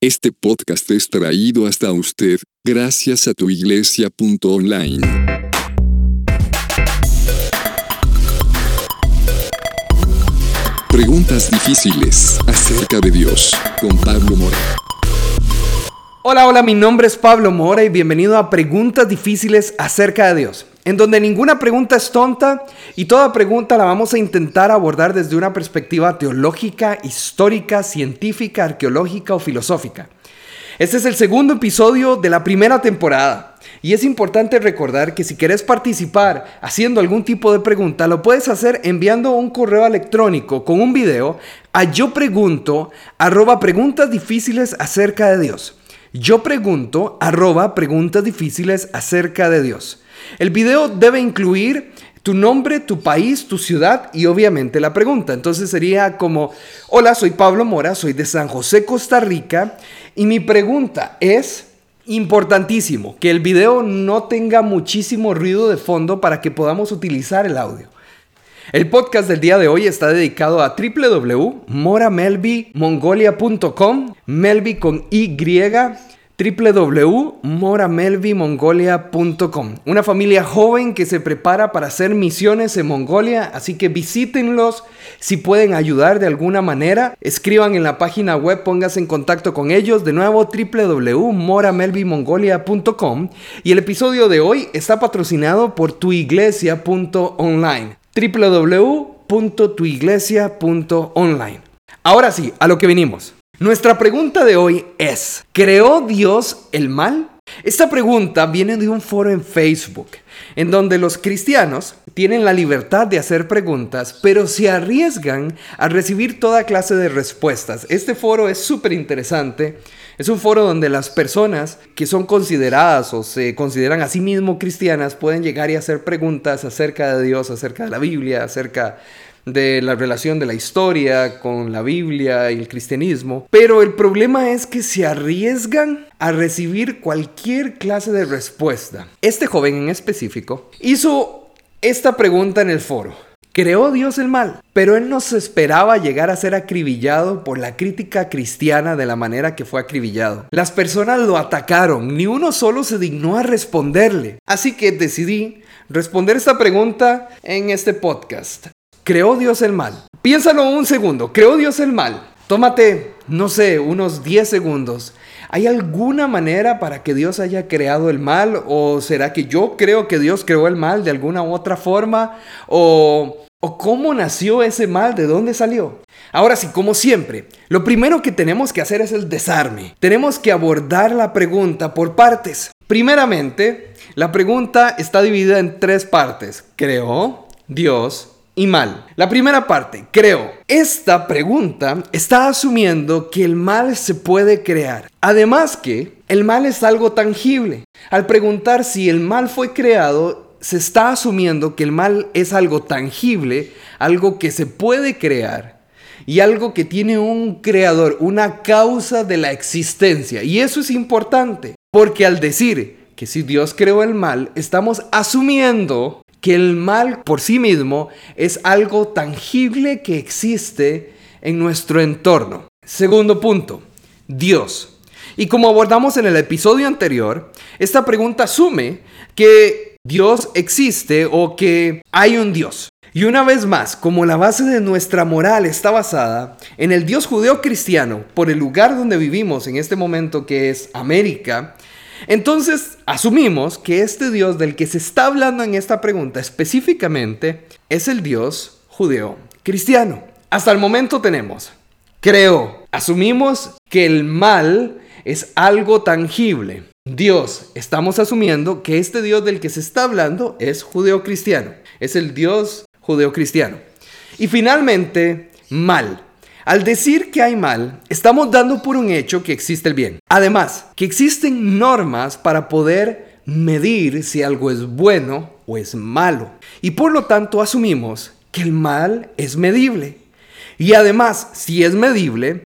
Este podcast es traído hasta usted gracias a tuiglesia.online. Preguntas difíciles acerca de Dios con Pablo Mora. Hola, hola, mi nombre es Pablo Mora y bienvenido a Preguntas difíciles acerca de Dios en donde ninguna pregunta es tonta y toda pregunta la vamos a intentar abordar desde una perspectiva teológica, histórica, científica, arqueológica o filosófica. Este es el segundo episodio de la primera temporada. Y es importante recordar que si quieres participar haciendo algún tipo de pregunta, lo puedes hacer enviando un correo electrónico con un video a yo pregunto arroba preguntas difíciles acerca de Dios. Yo pregunto arroba preguntas difíciles acerca de Dios. El video debe incluir tu nombre, tu país, tu ciudad y obviamente la pregunta. Entonces sería como, hola, soy Pablo Mora, soy de San José, Costa Rica, y mi pregunta es, importantísimo, que el video no tenga muchísimo ruido de fondo para que podamos utilizar el audio. El podcast del día de hoy está dedicado a www.moramelvimongolia.com, Melvi con Y www.moramelvimongolia.com. Una familia joven que se prepara para hacer misiones en Mongolia, así que visítenlos si pueden ayudar de alguna manera. Escriban en la página web, pónganse en contacto con ellos. De nuevo, www.moramelvimongolia.com. Y el episodio de hoy está patrocinado por tuiglesia.online. www.tuiglesia.online. Ahora sí, a lo que venimos. Nuestra pregunta de hoy es, ¿creó Dios el mal? Esta pregunta viene de un foro en Facebook, en donde los cristianos tienen la libertad de hacer preguntas, pero se arriesgan a recibir toda clase de respuestas. Este foro es súper interesante. Es un foro donde las personas que son consideradas o se consideran a sí mismo cristianas pueden llegar y hacer preguntas acerca de Dios, acerca de la Biblia, acerca de la relación de la historia con la Biblia y el cristianismo, pero el problema es que se arriesgan a recibir cualquier clase de respuesta. Este joven en específico hizo esta pregunta en el foro. Creó Dios el mal, pero él no se esperaba llegar a ser acribillado por la crítica cristiana de la manera que fue acribillado. Las personas lo atacaron, ni uno solo se dignó a responderle. Así que decidí responder esta pregunta en este podcast. ¿Creó Dios el mal? Piénsalo un segundo, ¿creó Dios el mal? Tómate, no sé, unos 10 segundos. ¿Hay alguna manera para que Dios haya creado el mal? ¿O será que yo creo que Dios creó el mal de alguna u otra forma? ¿O, ¿O cómo nació ese mal? ¿De dónde salió? Ahora sí, como siempre, lo primero que tenemos que hacer es el desarme. Tenemos que abordar la pregunta por partes. Primeramente, la pregunta está dividida en tres partes. ¿Creó Dios y mal. La primera parte, creo. Esta pregunta está asumiendo que el mal se puede crear. Además que el mal es algo tangible. Al preguntar si el mal fue creado, se está asumiendo que el mal es algo tangible, algo que se puede crear y algo que tiene un creador, una causa de la existencia. Y eso es importante, porque al decir que si Dios creó el mal, estamos asumiendo que el mal por sí mismo es algo tangible que existe en nuestro entorno. Segundo punto, Dios. Y como abordamos en el episodio anterior, esta pregunta asume que Dios existe o que hay un Dios. Y una vez más, como la base de nuestra moral está basada en el Dios judeo cristiano por el lugar donde vivimos en este momento que es América, entonces, asumimos que este Dios del que se está hablando en esta pregunta específicamente es el Dios judeo cristiano. Hasta el momento tenemos, creo, asumimos que el mal es algo tangible. Dios, estamos asumiendo que este Dios del que se está hablando es judeo cristiano. Es el Dios judeo cristiano. Y finalmente, mal. Al decir que hay mal, estamos dando por un hecho que existe el bien. Además, que existen normas para poder medir si algo es bueno o es malo. Y por lo tanto asumimos que el mal es medible. Y además, si es medible,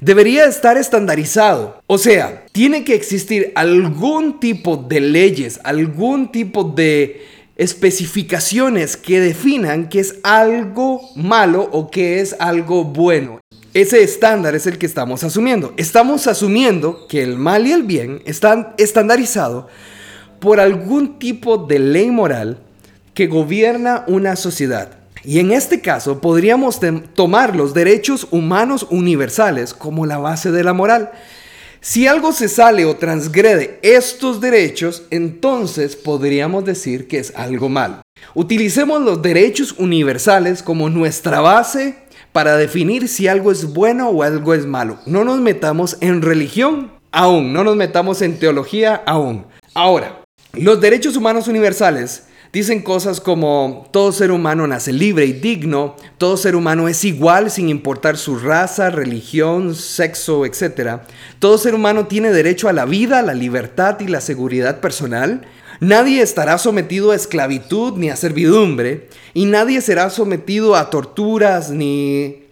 debería estar estandarizado. O sea, tiene que existir algún tipo de leyes, algún tipo de especificaciones que definan qué es algo malo o qué es algo bueno. Ese estándar es el que estamos asumiendo. Estamos asumiendo que el mal y el bien están estandarizados por algún tipo de ley moral que gobierna una sociedad. Y en este caso podríamos tomar los derechos humanos universales como la base de la moral. Si algo se sale o transgrede estos derechos, entonces podríamos decir que es algo mal. Utilicemos los derechos universales como nuestra base para definir si algo es bueno o algo es malo. No nos metamos en religión aún, no nos metamos en teología aún. Ahora, los derechos humanos universales Dicen cosas como todo ser humano nace libre y digno, todo ser humano es igual sin importar su raza, religión, sexo, etc. Todo ser humano tiene derecho a la vida, la libertad y la seguridad personal. Nadie estará sometido a esclavitud ni a servidumbre, y nadie será sometido a torturas ni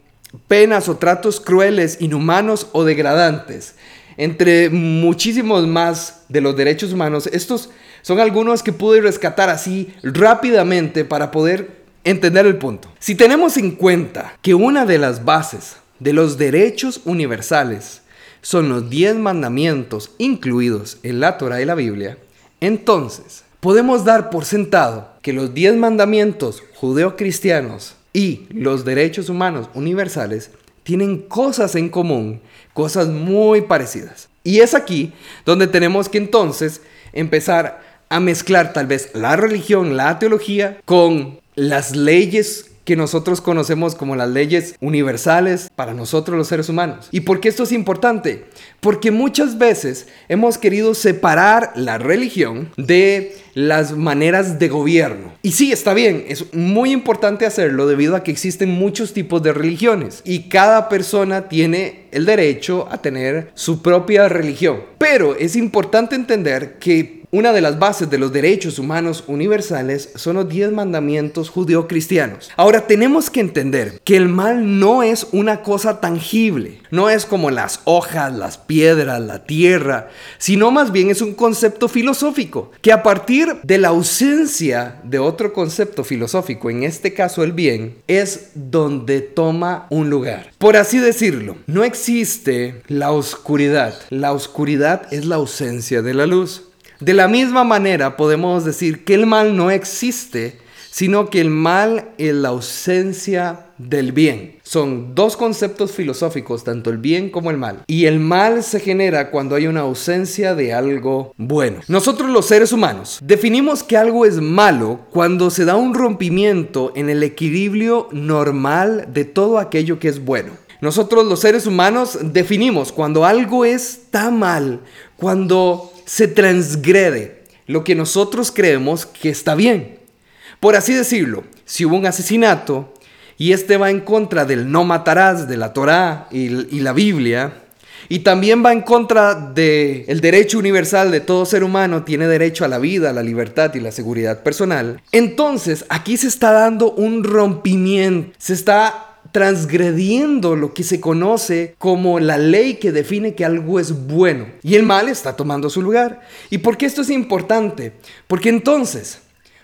penas o tratos crueles, inhumanos o degradantes. Entre muchísimos más de los derechos humanos, estos son algunos que pude rescatar así rápidamente para poder entender el punto. Si tenemos en cuenta que una de las bases de los derechos universales son los diez mandamientos incluidos en la Torah y la Biblia, entonces podemos dar por sentado que los diez mandamientos judeocristianos y los derechos humanos universales tienen cosas en común, cosas muy parecidas. Y es aquí donde tenemos que entonces empezar a mezclar tal vez la religión, la teología, con las leyes que nosotros conocemos como las leyes universales para nosotros los seres humanos. ¿Y por qué esto es importante? Porque muchas veces hemos querido separar la religión de las maneras de gobierno. Y sí, está bien, es muy importante hacerlo debido a que existen muchos tipos de religiones y cada persona tiene el derecho a tener su propia religión. Pero es importante entender que una de las bases de los derechos humanos universales son los diez mandamientos judío-cristianos. Ahora tenemos que entender que el mal no es una cosa tangible, no es como las hojas, las piedras, la tierra, sino más bien es un concepto filosófico que a partir de la ausencia de otro concepto filosófico, en este caso el bien, es donde toma un lugar. Por así decirlo, no existe la oscuridad. La oscuridad es la ausencia de la luz. De la misma manera podemos decir que el mal no existe, sino que el mal es la ausencia del bien. Son dos conceptos filosóficos, tanto el bien como el mal. Y el mal se genera cuando hay una ausencia de algo bueno. Nosotros los seres humanos definimos que algo es malo cuando se da un rompimiento en el equilibrio normal de todo aquello que es bueno. Nosotros los seres humanos definimos cuando algo está mal, cuando se transgrede lo que nosotros creemos que está bien. Por así decirlo, si hubo un asesinato y este va en contra del no matarás de la Torá y, la Biblia, y también va en contra del el derecho universal de todo ser humano, tiene derecho a la vida, a la libertad y la seguridad personal. Entonces, aquí se está dando un rompimiento, se está transgrediendo lo que se conoce como la ley que define que algo es bueno. Y el mal está tomando su lugar. ¿Y por qué esto es importante? Porque entonces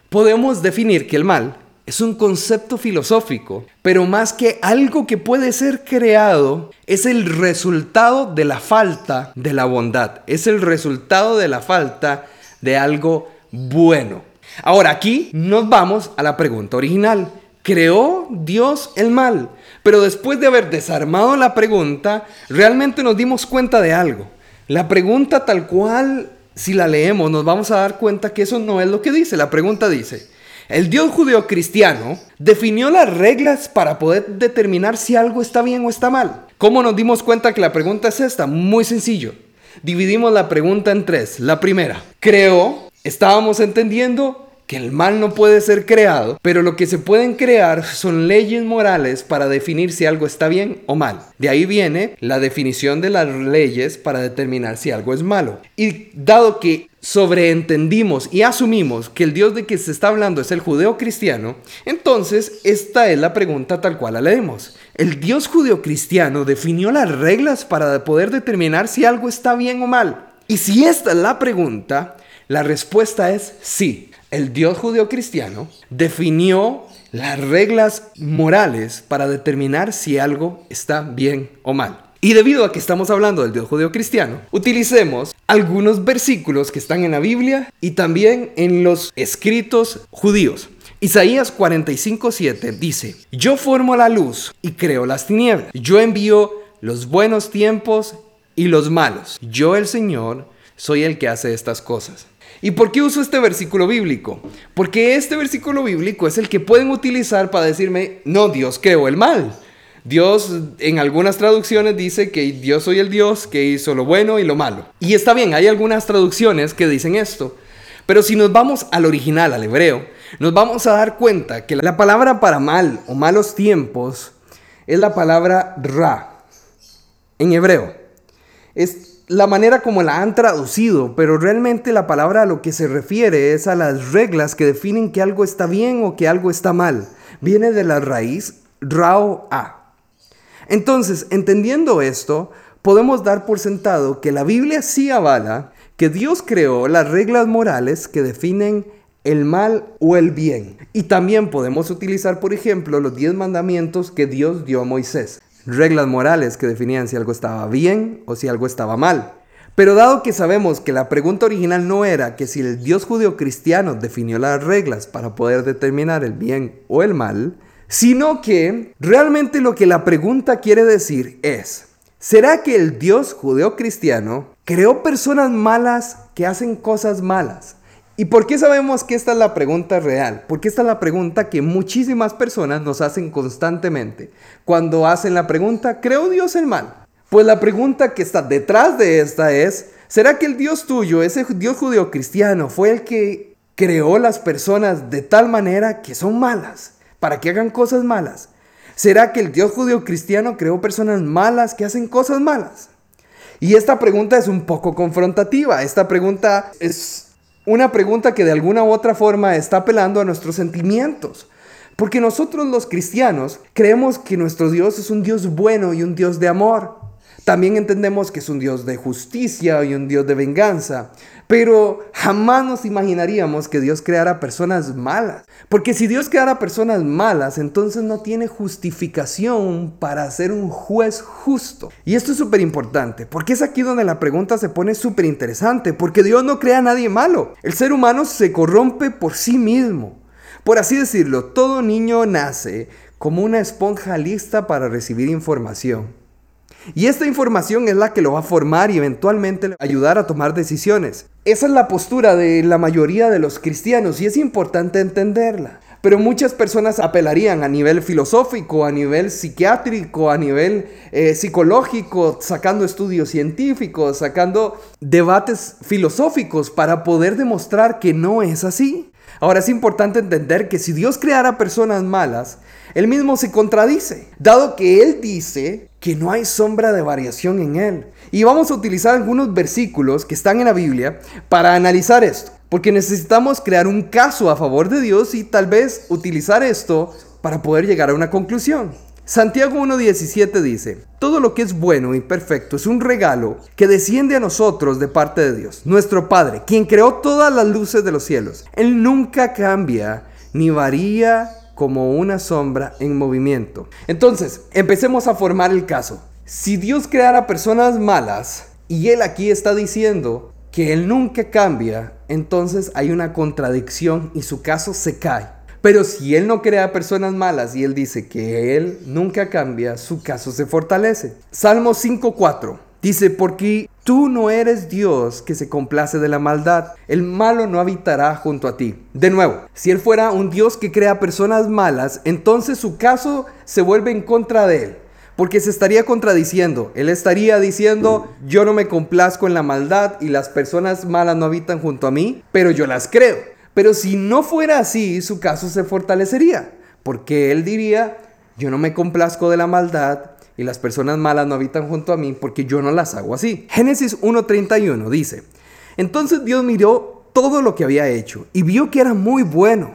podemos definir que el mal es un concepto filosófico, pero más que algo que puede ser creado, es el resultado de la falta de la bondad, es el resultado de la falta de algo bueno. Ahora aquí nos vamos a la pregunta original. ¿Creó Dios el mal? Pero después de haber desarmado la pregunta, realmente nos dimos cuenta de algo. La pregunta tal cual, si la leemos, nos vamos a dar cuenta que eso no es lo que dice. La pregunta dice, el Dios judío cristiano definió las reglas para poder determinar si algo está bien o está mal. ¿Cómo nos dimos cuenta que la pregunta es esta? Muy sencillo. Dividimos la pregunta en tres. La primera, ¿creó? Estábamos entendiendo que el mal no puede ser creado, pero lo que se pueden crear son leyes morales para definir si algo está bien o mal. De ahí viene la definición de las leyes para determinar si algo es malo. Y dado que sobreentendimos y asumimos que el Dios de que se está hablando es el judeo cristiano, entonces esta es la pregunta tal cual la leemos. El Dios judeo cristiano definió las reglas para poder determinar si algo está bien o mal. Y si esta es la pregunta, la respuesta es sí el Dios judío cristiano definió las reglas morales para determinar si algo está bien o mal. Y debido a que estamos hablando del Dios judío cristiano, utilicemos algunos versículos que están en la Biblia y también en los escritos judíos. Isaías 45:7 dice, Yo formo la luz y creo las tinieblas. Yo envío los buenos tiempos y los malos. Yo el Señor soy el que hace estas cosas. ¿Y por qué uso este versículo bíblico? Porque este versículo bíblico es el que pueden utilizar para decirme, no, Dios creó el mal. Dios en algunas traducciones dice que Dios soy el Dios que hizo lo bueno y lo malo. Y está bien, hay algunas traducciones que dicen esto. Pero si nos vamos al original, al hebreo, nos vamos a dar cuenta que la palabra para mal o malos tiempos es la palabra ra en hebreo. Es la manera como la han traducido, pero realmente la palabra a lo que se refiere es a las reglas que definen que algo está bien o que algo está mal. Viene de la raíz rao a. Entonces, entendiendo esto, podemos dar por sentado que la Biblia sí avala que Dios creó las reglas morales que definen el mal o el bien. Y también podemos utilizar, por ejemplo, los diez mandamientos que Dios dio a Moisés. Reglas morales que definían si algo estaba bien o si algo estaba mal. Pero dado que sabemos que la pregunta original no era que si el Dios judío cristiano definió las reglas para poder determinar el bien o el mal, sino que realmente lo que la pregunta quiere decir es, ¿será que el Dios judeo-cristiano creó personas malas que hacen cosas malas? ¿Y por qué sabemos que esta es la pregunta real? Porque esta es la pregunta que muchísimas personas nos hacen constantemente. Cuando hacen la pregunta, ¿creó Dios el mal? Pues la pregunta que está detrás de esta es, ¿será que el Dios tuyo, ese Dios judío cristiano, fue el que creó las personas de tal manera que son malas? para que hagan cosas malas? ¿Será que el Dios judío cristiano creó personas malas que hacen cosas malas? Y esta pregunta es un poco confrontativa. Esta pregunta es una pregunta que de alguna u otra forma está apelando a nuestros sentimientos. Porque nosotros los cristianos creemos que nuestro Dios es un Dios bueno y un Dios de amor. También entendemos que es un Dios de justicia y un Dios de venganza. Pero jamás nos imaginaríamos que Dios creara personas malas. Porque si Dios creara personas malas, entonces no tiene justificación para ser un juez justo. Y esto es súper importante, porque es aquí donde la pregunta se pone súper interesante, porque Dios no crea a nadie malo. El ser humano se corrompe por sí mismo. Por así decirlo, todo niño nace como una esponja lista para recibir información. Y esta información es la que lo va a formar y eventualmente ayudar a tomar decisiones. Esa es la postura de la mayoría de los cristianos y es importante entenderla. Pero muchas personas apelarían a nivel filosófico, a nivel psiquiátrico, a nivel eh, psicológico, sacando estudios científicos, sacando debates filosóficos para poder demostrar que no es así. Ahora es importante entender que si Dios creara personas malas, él mismo se contradice, dado que Él dice que no hay sombra de variación en Él. Y vamos a utilizar algunos versículos que están en la Biblia para analizar esto, porque necesitamos crear un caso a favor de Dios y tal vez utilizar esto para poder llegar a una conclusión. Santiago 1.17 dice, todo lo que es bueno y perfecto es un regalo que desciende a nosotros de parte de Dios, nuestro Padre, quien creó todas las luces de los cielos. Él nunca cambia ni varía como una sombra en movimiento. Entonces, empecemos a formar el caso. Si Dios creara personas malas y Él aquí está diciendo que Él nunca cambia, entonces hay una contradicción y su caso se cae. Pero si Él no crea personas malas y Él dice que Él nunca cambia, su caso se fortalece. Salmo 5.4 dice, porque Tú no eres Dios que se complace de la maldad. El malo no habitará junto a ti. De nuevo, si Él fuera un Dios que crea personas malas, entonces su caso se vuelve en contra de Él. Porque se estaría contradiciendo. Él estaría diciendo, yo no me complazco en la maldad y las personas malas no habitan junto a mí, pero yo las creo. Pero si no fuera así, su caso se fortalecería. Porque Él diría, yo no me complazco de la maldad y las personas malas no habitan junto a mí porque yo no las hago así. Génesis 1.31 dice, entonces Dios miró todo lo que había hecho y vio que era muy bueno.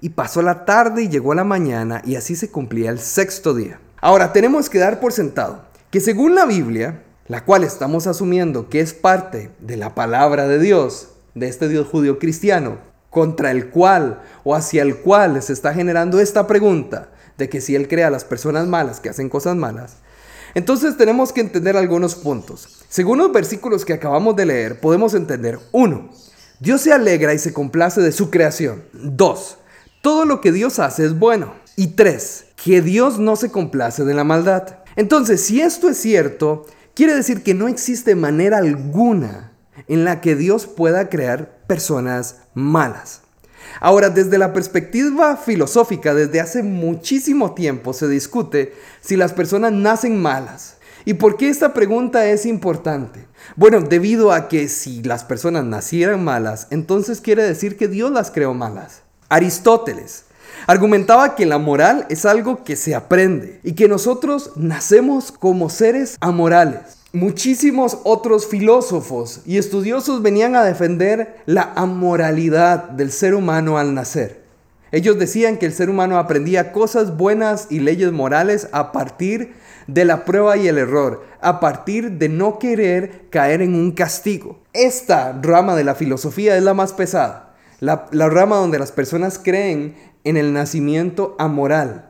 Y pasó la tarde y llegó la mañana y así se cumplía el sexto día. Ahora tenemos que dar por sentado que según la Biblia, la cual estamos asumiendo que es parte de la palabra de Dios, de este Dios judío cristiano, contra el cual o hacia el cual se está generando esta pregunta de que si Él crea a las personas malas que hacen cosas malas, entonces tenemos que entender algunos puntos. Según los versículos que acabamos de leer, podemos entender, uno, Dios se alegra y se complace de su creación. Dos, todo lo que Dios hace es bueno. Y tres, que Dios no se complace de la maldad. Entonces, si esto es cierto, quiere decir que no existe manera alguna en la que Dios pueda crear personas malas. Ahora, desde la perspectiva filosófica, desde hace muchísimo tiempo se discute si las personas nacen malas. ¿Y por qué esta pregunta es importante? Bueno, debido a que si las personas nacieran malas, entonces quiere decir que Dios las creó malas. Aristóteles argumentaba que la moral es algo que se aprende y que nosotros nacemos como seres amorales. Muchísimos otros filósofos y estudiosos venían a defender la amoralidad del ser humano al nacer. Ellos decían que el ser humano aprendía cosas buenas y leyes morales a partir de la prueba y el error, a partir de no querer caer en un castigo. Esta rama de la filosofía es la más pesada, la, rama donde las personas creen en el nacimiento amoral,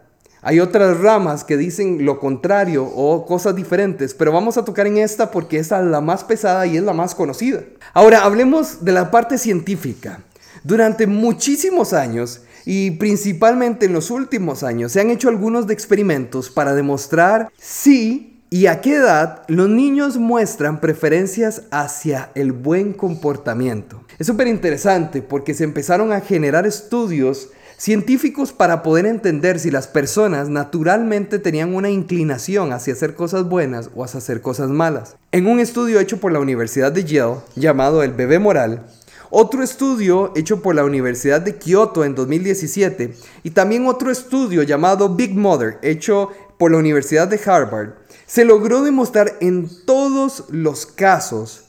hay otras ramas que dicen lo contrario o cosas diferentes, pero vamos a tocar en esta porque es la más pesada y es la más conocida. Ahora, hablemos de la parte científica. Durante muchísimos años, y principalmente en los últimos años, se han hecho algunos experimentos para demostrar si y a qué edad los niños muestran preferencias hacia el buen comportamiento. Es súper interesante porque se empezaron a generar estudios científicos para poder entender si las personas naturalmente tenían una inclinación hacia hacer cosas buenas o hacia hacer cosas malas. En un estudio hecho por la Universidad de Yale llamado El bebé moral, otro estudio hecho por la Universidad de Kyoto en 2017 y también otro estudio llamado Big Mother hecho por la Universidad de Harvard, se logró demostrar en todos los casos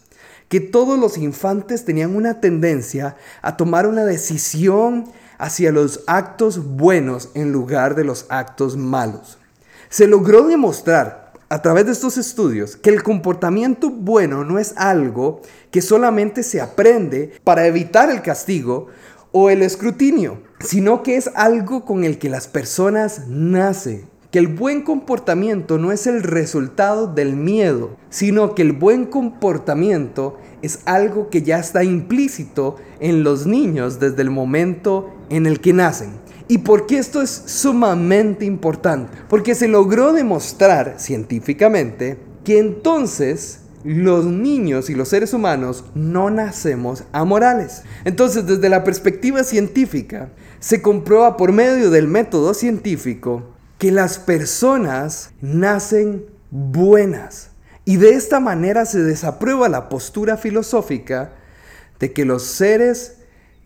que todos los infantes tenían una tendencia a tomar una decisión hacia los actos buenos en lugar de los actos malos. Se logró demostrar a través de estos estudios que el comportamiento bueno no es algo que solamente se aprende para evitar el castigo o el escrutinio, sino que es algo con el que las personas nacen. Que el buen comportamiento no es el resultado del miedo, sino que el buen comportamiento es algo que ya está implícito en los niños desde el momento en el que nacen. ¿Y por qué esto es sumamente importante? Porque se logró demostrar científicamente que entonces los niños y los seres humanos no nacemos amorales. Entonces, desde la perspectiva científica, se comprueba por medio del método científico que las personas nacen buenas. Y de esta manera se desaprueba la postura filosófica de que los seres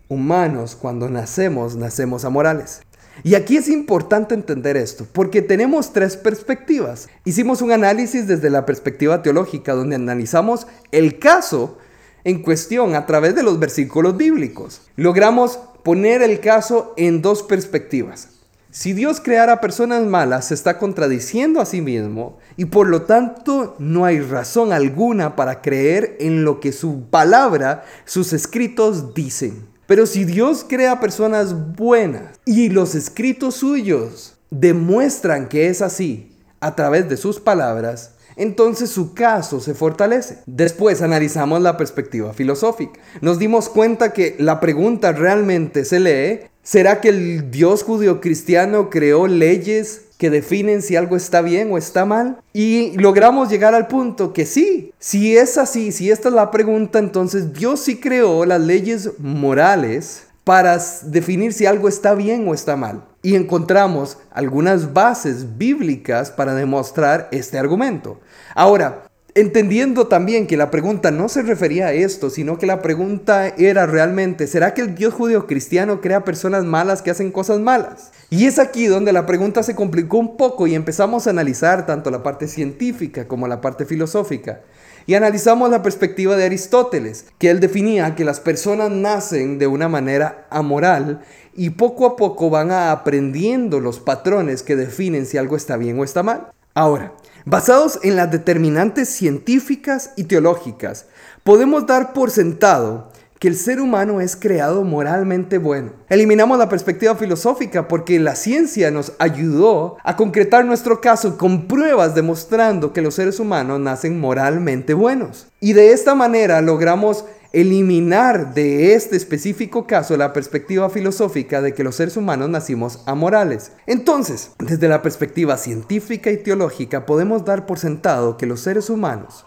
humanos, cuando nacemos, nacemos amorales. Y aquí es importante entender esto, porque tenemos tres perspectivas. Hicimos un análisis desde la perspectiva teológica, donde analizamos el caso en cuestión a través de los versículos bíblicos. Logramos poner el caso en dos perspectivas. Si Dios creara personas malas, se está contradiciendo a sí mismo y por lo tanto no hay razón alguna para creer en lo que su palabra, sus escritos dicen. Pero si Dios crea personas buenas y los escritos suyos demuestran que es así a través de sus palabras, entonces su caso se fortalece. Después analizamos la perspectiva filosófica. Nos dimos cuenta que la pregunta realmente se lee, ¿será que el Dios judío cristiano creó leyes que definen si algo está bien o está mal. Y logramos llegar al punto que sí, si es así, si esta es la pregunta, entonces Dios sí creó las leyes morales para definir si algo está bien o está mal. Y encontramos algunas bases bíblicas para demostrar este argumento. Ahora, entendiendo también que la pregunta no se refería a esto, sino que la pregunta era realmente, ¿será que el Dios judío cristiano crea personas malas que hacen cosas malas? Y es aquí donde la pregunta se complicó un poco y empezamos a analizar tanto la parte científica como la parte filosófica. Y analizamos la perspectiva de Aristóteles, que él definía que las personas nacen de una manera amoral y poco a poco van aprendiendo los patrones que definen si algo está bien o está mal. Ahora, basados en las determinantes científicas y teológicas, podemos dar por sentado que el ser humano es creado moralmente bueno. Eliminamos la perspectiva filosófica porque la ciencia nos ayudó a concretar nuestro caso con pruebas demostrando que los seres humanos nacen moralmente buenos. Y de esta manera logramos eliminar de este específico caso la perspectiva filosófica de que los seres humanos nacimos amorales. Entonces, desde la perspectiva científica y teológica podemos dar por sentado que los seres humanos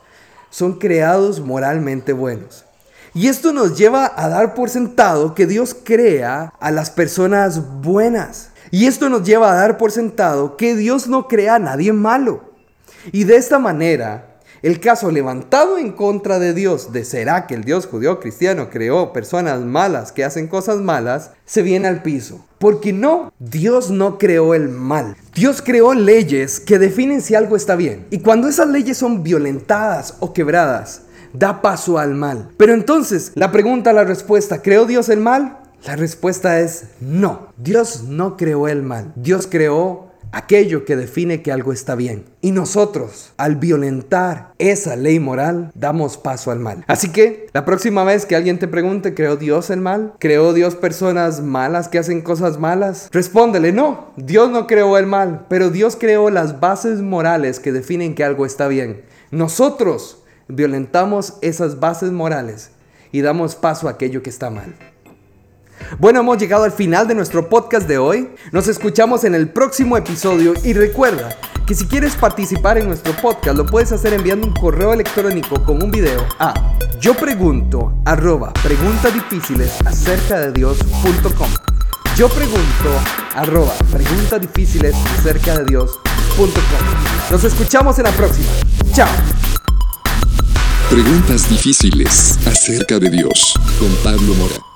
son creados moralmente buenos. Y esto nos lleva a dar por sentado que Dios crea a las personas buenas. Y esto nos lleva a dar por sentado que Dios no crea a nadie malo. Y de esta manera el caso levantado en contra de Dios de será que el Dios judío cristiano creó personas malas que hacen cosas malas, se viene al piso. Porque no, Dios no creó el mal. Dios creó leyes que definen si algo está bien. Y cuando esas leyes son violentadas o quebradas, da paso al mal. Pero entonces, la pregunta, la respuesta, ¿creó Dios el mal? La respuesta es no. Dios no creó el mal. Dios creó aquello que define que algo está bien. Y nosotros, al violentar esa ley moral, damos paso al mal. Así que la próxima vez que alguien te pregunte, ¿creó Dios el mal? ¿Creó Dios personas malas que hacen cosas malas? Respóndele, no, Dios no creó el mal, pero Dios creó las bases morales que definen que algo está bien. Nosotros violentamos esas bases morales y damos paso a aquello que está mal. Bueno, hemos llegado al final de nuestro podcast de hoy. Nos escuchamos en el próximo episodio y recuerda que si quieres participar en nuestro podcast lo puedes hacer enviando un correo electrónico con un video a yo pregunto arroba preguntas difíciles acerca de Dios.com. Yo pregunto arroba preguntas difíciles acerca de Dios.com. Nos escuchamos en la próxima. Chao. Preguntas difíciles acerca de Dios con Pablo Mora.